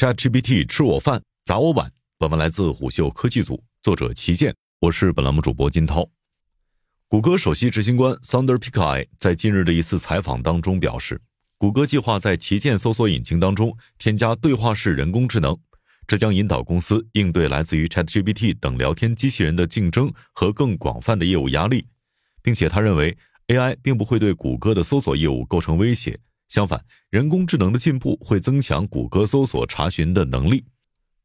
ChatGPT 吃我饭，砸我碗。本文来自虎嗅科技组，作者齐健，我是本栏目主播金涛。谷歌首席执行官 Sundar Pichai 在近日的一次采访当中表示，谷歌计划在旗舰搜索引擎当中添加对话式人工智能，这将引导公司应对来自于 ChatGPT 等聊天机器人的竞争和更广泛的业务压力，并且他认为 AI 并不会对谷歌的搜索业务构成威胁。相反，人工智能的进步会增强谷歌搜索查询的能力。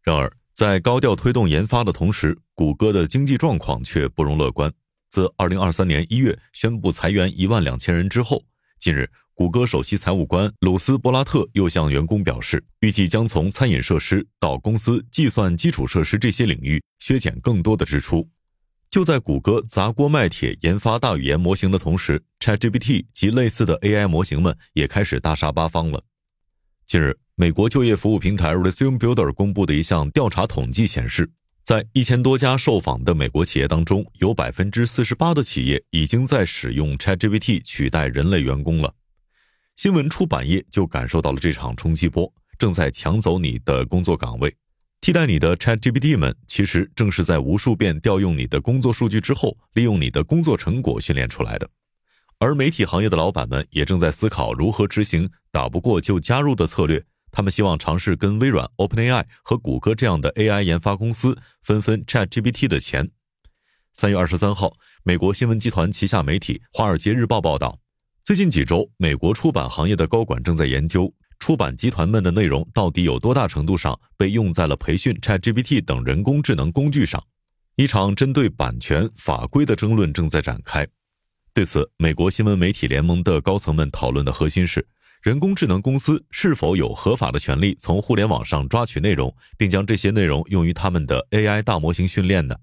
然而，在高调推动研发的同时，谷歌的经济状况却不容乐观。自2023年1月宣布裁员1万两千人之后，近日，谷歌首席财务官鲁斯·伯拉特又向员工表示，预计将从餐饮设施到公司计算基础设施这些领域削减更多的支出。就在谷歌砸锅卖铁研发大语言模型的同时，ChatGPT 及类似的 AI 模型们也开始大杀八方了。近日，美国就业服务平台 Resume Builder 公布的一项调查统计显示，在一千多家受访的美国企业当中，有百分之四十八的企业已经在使用 ChatGPT 取代人类员工了。新闻出版业就感受到了这场冲击波，正在抢走你的工作岗位。替代你的 ChatGPT 们，其实正是在无数遍调用你的工作数据之后，利用你的工作成果训练出来的。而媒体行业的老板们也正在思考如何执行“打不过就加入”的策略。他们希望尝试跟微软、OpenAI 和谷歌这样的 AI 研发公司分分 ChatGPT 的钱。三月二十三号，美国新闻集团旗下媒体《华尔街日报》报道，最近几周，美国出版行业的高管正在研究。出版集团们的内容到底有多大程度上被用在了培训 ChatGPT 等人工智能工具上？一场针对版权法规的争论正在展开。对此，美国新闻媒体联盟的高层们讨论的核心是：人工智能公司是否有合法的权利从互联网上抓取内容，并将这些内容用于他们的 AI 大模型训练呢？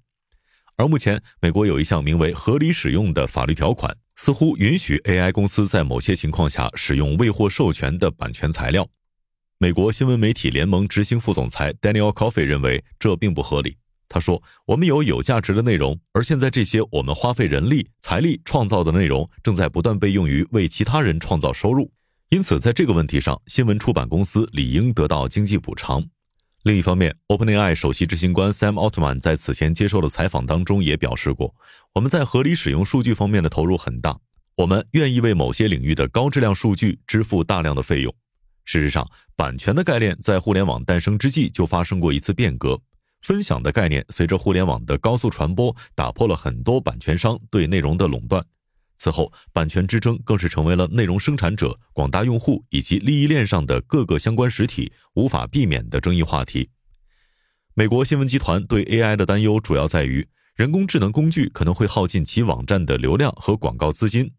而目前，美国有一项名为“合理使用”的法律条款。似乎允许 AI 公司在某些情况下使用未获授权的版权材料。美国新闻媒体联盟执行副总裁 Daniel Coffey 认为这并不合理。他说：“我们有有价值的内容，而现在这些我们花费人力财力创造的内容正在不断被用于为其他人创造收入。因此，在这个问题上，新闻出版公司理应得到经济补偿。”另一方面，OpenAI 首席执行官 Sam Altman 在此前接受的采访当中也表示过：“我们在合理使用数据方面的投入很大，我们愿意为某些领域的高质量数据支付大量的费用。”事实上，版权的概念在互联网诞生之际就发生过一次变革。分享的概念随着互联网的高速传播，打破了很多版权商对内容的垄断。此后，版权之争更是成为了内容生产者、广大用户以及利益链上的各个相关实体无法避免的争议话题。美国新闻集团对 AI 的担忧主要在于，人工智能工具可能会耗尽其网站的流量和广告资金。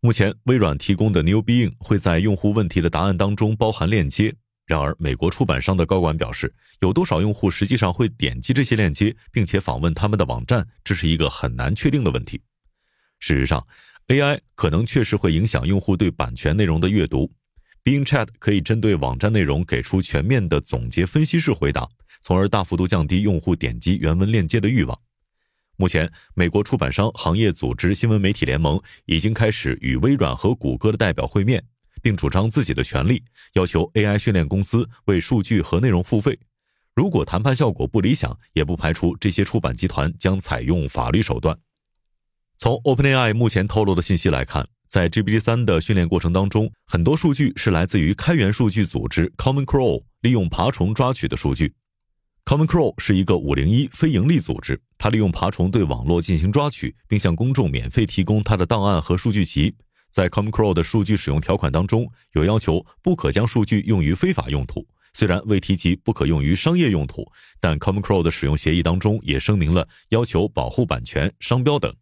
目前，微软提供的 New Being 会在用户问题的答案当中包含链接。然而，美国出版商的高管表示，有多少用户实际上会点击这些链接，并且访问他们的网站，这是一个很难确定的问题。事实上，AI 可能确实会影响用户对版权内容的阅读。Bing Chat 可以针对网站内容给出全面的总结分析式回答，从而大幅度降低用户点击原文链接的欲望。目前，美国出版商行业组织新闻媒体联盟已经开始与微软和谷歌的代表会面，并主张自己的权利，要求 AI 训练公司为数据和内容付费。如果谈判效果不理想，也不排除这些出版集团将采用法律手段。从 OpenAI 目前透露的信息来看，在 GPT-3 的训练过程当中，很多数据是来自于开源数据组织 Common Crawl 利用爬虫抓取的数据。Common Crawl 是一个501非营利组织，它利用爬虫对网络进行抓取，并向公众免费提供它的档案和数据集。在 Common Crawl 的数据使用条款当中，有要求不可将数据用于非法用途。虽然未提及不可用于商业用途，但 Common Crawl 的使用协议当中也声明了要求保护版权、商标等。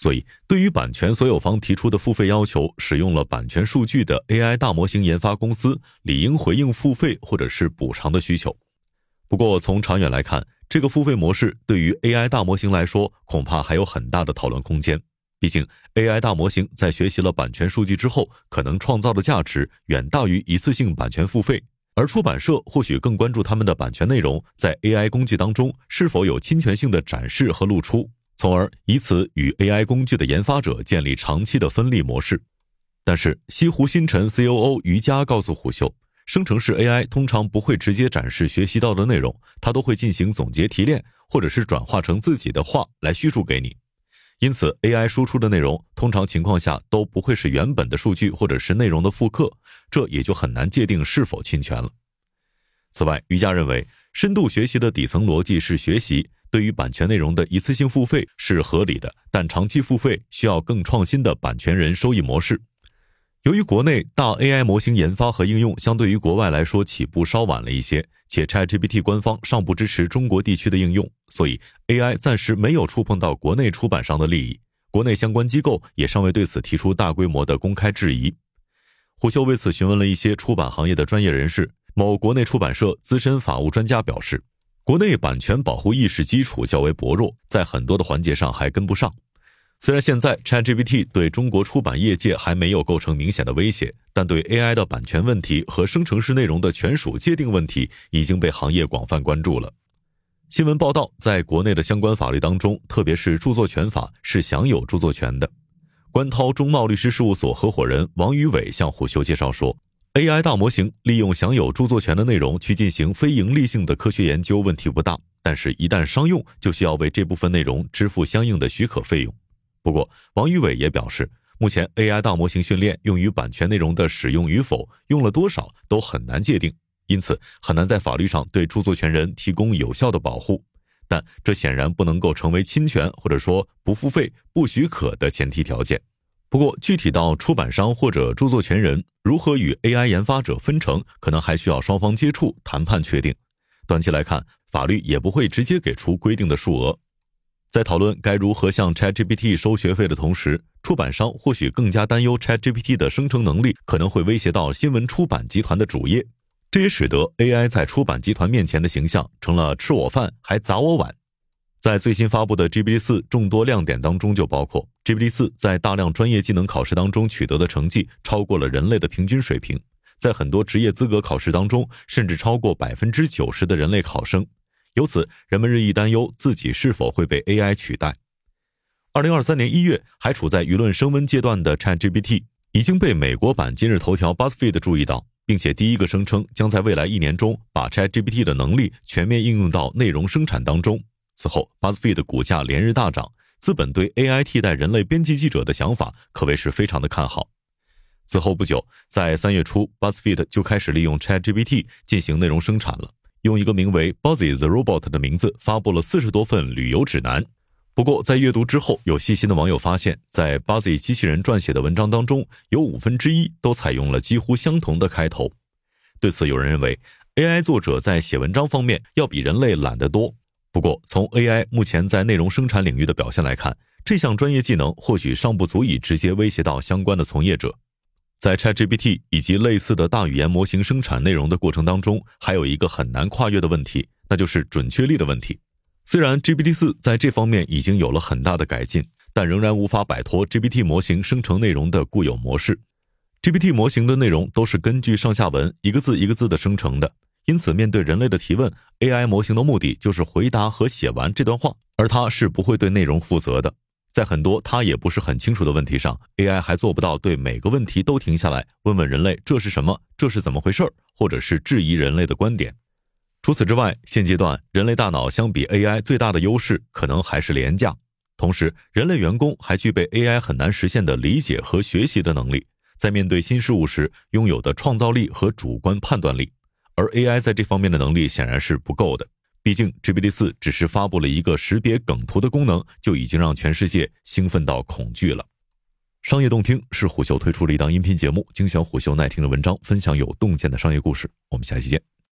所以，对于版权所有方提出的付费要求，使用了版权数据的 AI 大模型研发公司理应回应付费或者是补偿的需求。不过，从长远来看，这个付费模式对于 AI 大模型来说，恐怕还有很大的讨论空间。毕竟，AI 大模型在学习了版权数据之后，可能创造的价值远大于一次性版权付费。而出版社或许更关注他们的版权内容在 AI 工具当中是否有侵权性的展示和露出。从而以此与 AI 工具的研发者建立长期的分立模式。但是，西湖新城 COO 于佳告诉虎嗅，生成式 AI 通常不会直接展示学习到的内容，它都会进行总结提炼，或者是转化成自己的话来叙述给你。因此，AI 输出的内容通常情况下都不会是原本的数据或者是内容的复刻，这也就很难界定是否侵权了。此外，瑜伽认为，深度学习的底层逻辑是学习，对于版权内容的一次性付费是合理的，但长期付费需要更创新的版权人收益模式。由于国内大 AI 模型研发和应用相对于国外来说起步稍晚了一些，且 ChatGPT 官方尚不支持中国地区的应用，所以 AI 暂时没有触碰到国内出版商的利益。国内相关机构也尚未对此提出大规模的公开质疑。虎嗅为此询问了一些出版行业的专业人士，某国内出版社资深法务专家表示，国内版权保护意识基础较为薄弱，在很多的环节上还跟不上。虽然现在 ChatGPT 对中国出版业界还没有构成明显的威胁，但对 AI 的版权问题和生成式内容的权属界定问题已经被行业广泛关注了。新闻报道，在国内的相关法律当中，特别是著作权法是享有著作权的。关涛中茂律师事务所合伙人王宇伟向虎嗅介绍说，AI 大模型利用享有著作权的内容去进行非盈利性的科学研究问题不大，但是，一旦商用，就需要为这部分内容支付相应的许可费用。不过，王宇伟也表示，目前 AI 大模型训练用于版权内容的使用与否，用了多少都很难界定，因此很难在法律上对著作权人提供有效的保护。但这显然不能够成为侵权或者说不付费、不许可的前提条件。不过，具体到出版商或者著作权人如何与 AI 研发者分成，可能还需要双方接触谈判确定。短期来看，法律也不会直接给出规定的数额。在讨论该如何向 ChatGPT 收学费的同时，出版商或许更加担忧 ChatGPT 的生成能力可能会威胁到新闻出版集团的主业，这也使得 AI 在出版集团面前的形象成了吃我饭还砸我碗。在最新发布的 GPT 四众多亮点当中，就包括 GPT 四在大量专业技能考试当中取得的成绩超过了人类的平均水平，在很多职业资格考试当中，甚至超过百分之九十的人类考生。由此，人们日益担忧自己是否会被 AI 取代。二零二三年一月，还处在舆论升温阶段的 ChatGPT 已经被美国版今日头条 BuzzFeed 注意到，并且第一个声称将在未来一年中把 ChatGPT 的能力全面应用到内容生产当中。此后，BuzzFeed 的股价连日大涨，资本对 AI 替代人类编辑记者的想法可谓是非常的看好。此后不久，在三月初，BuzzFeed 就开始利用 ChatGPT 进行内容生产了。用一个名为 Buzzy the Robot 的名字发布了四十多份旅游指南。不过，在阅读之后，有细心的网友发现，在 Buzzy 机器人撰写的文章当中，有五分之一都采用了几乎相同的开头。对此，有人认为 AI 作者在写文章方面要比人类懒得多。不过，从 AI 目前在内容生产领域的表现来看，这项专业技能或许尚不足以直接威胁到相关的从业者。在 ChatGPT 以及类似的大语言模型生产内容的过程当中，还有一个很难跨越的问题，那就是准确率的问题。虽然 GPT 四在这方面已经有了很大的改进，但仍然无法摆脱 GPT 模型生成内容的固有模式。GPT 模型的内容都是根据上下文一个字一个字的生成的，因此面对人类的提问，AI 模型的目的就是回答和写完这段话，而它是不会对内容负责的。在很多他也不是很清楚的问题上，AI 还做不到对每个问题都停下来问问人类这是什么，这是怎么回事儿，或者是质疑人类的观点。除此之外，现阶段人类大脑相比 AI 最大的优势可能还是廉价。同时，人类员工还具备 AI 很难实现的理解和学习的能力，在面对新事物时拥有的创造力和主观判断力，而 AI 在这方面的能力显然是不够的。毕竟，GPT 四只是发布了一个识别梗图的功能，就已经让全世界兴奋到恐惧了。商业洞听是虎嗅推出了一档音频节目，精选虎嗅耐听的文章，分享有洞见的商业故事。我们下期见。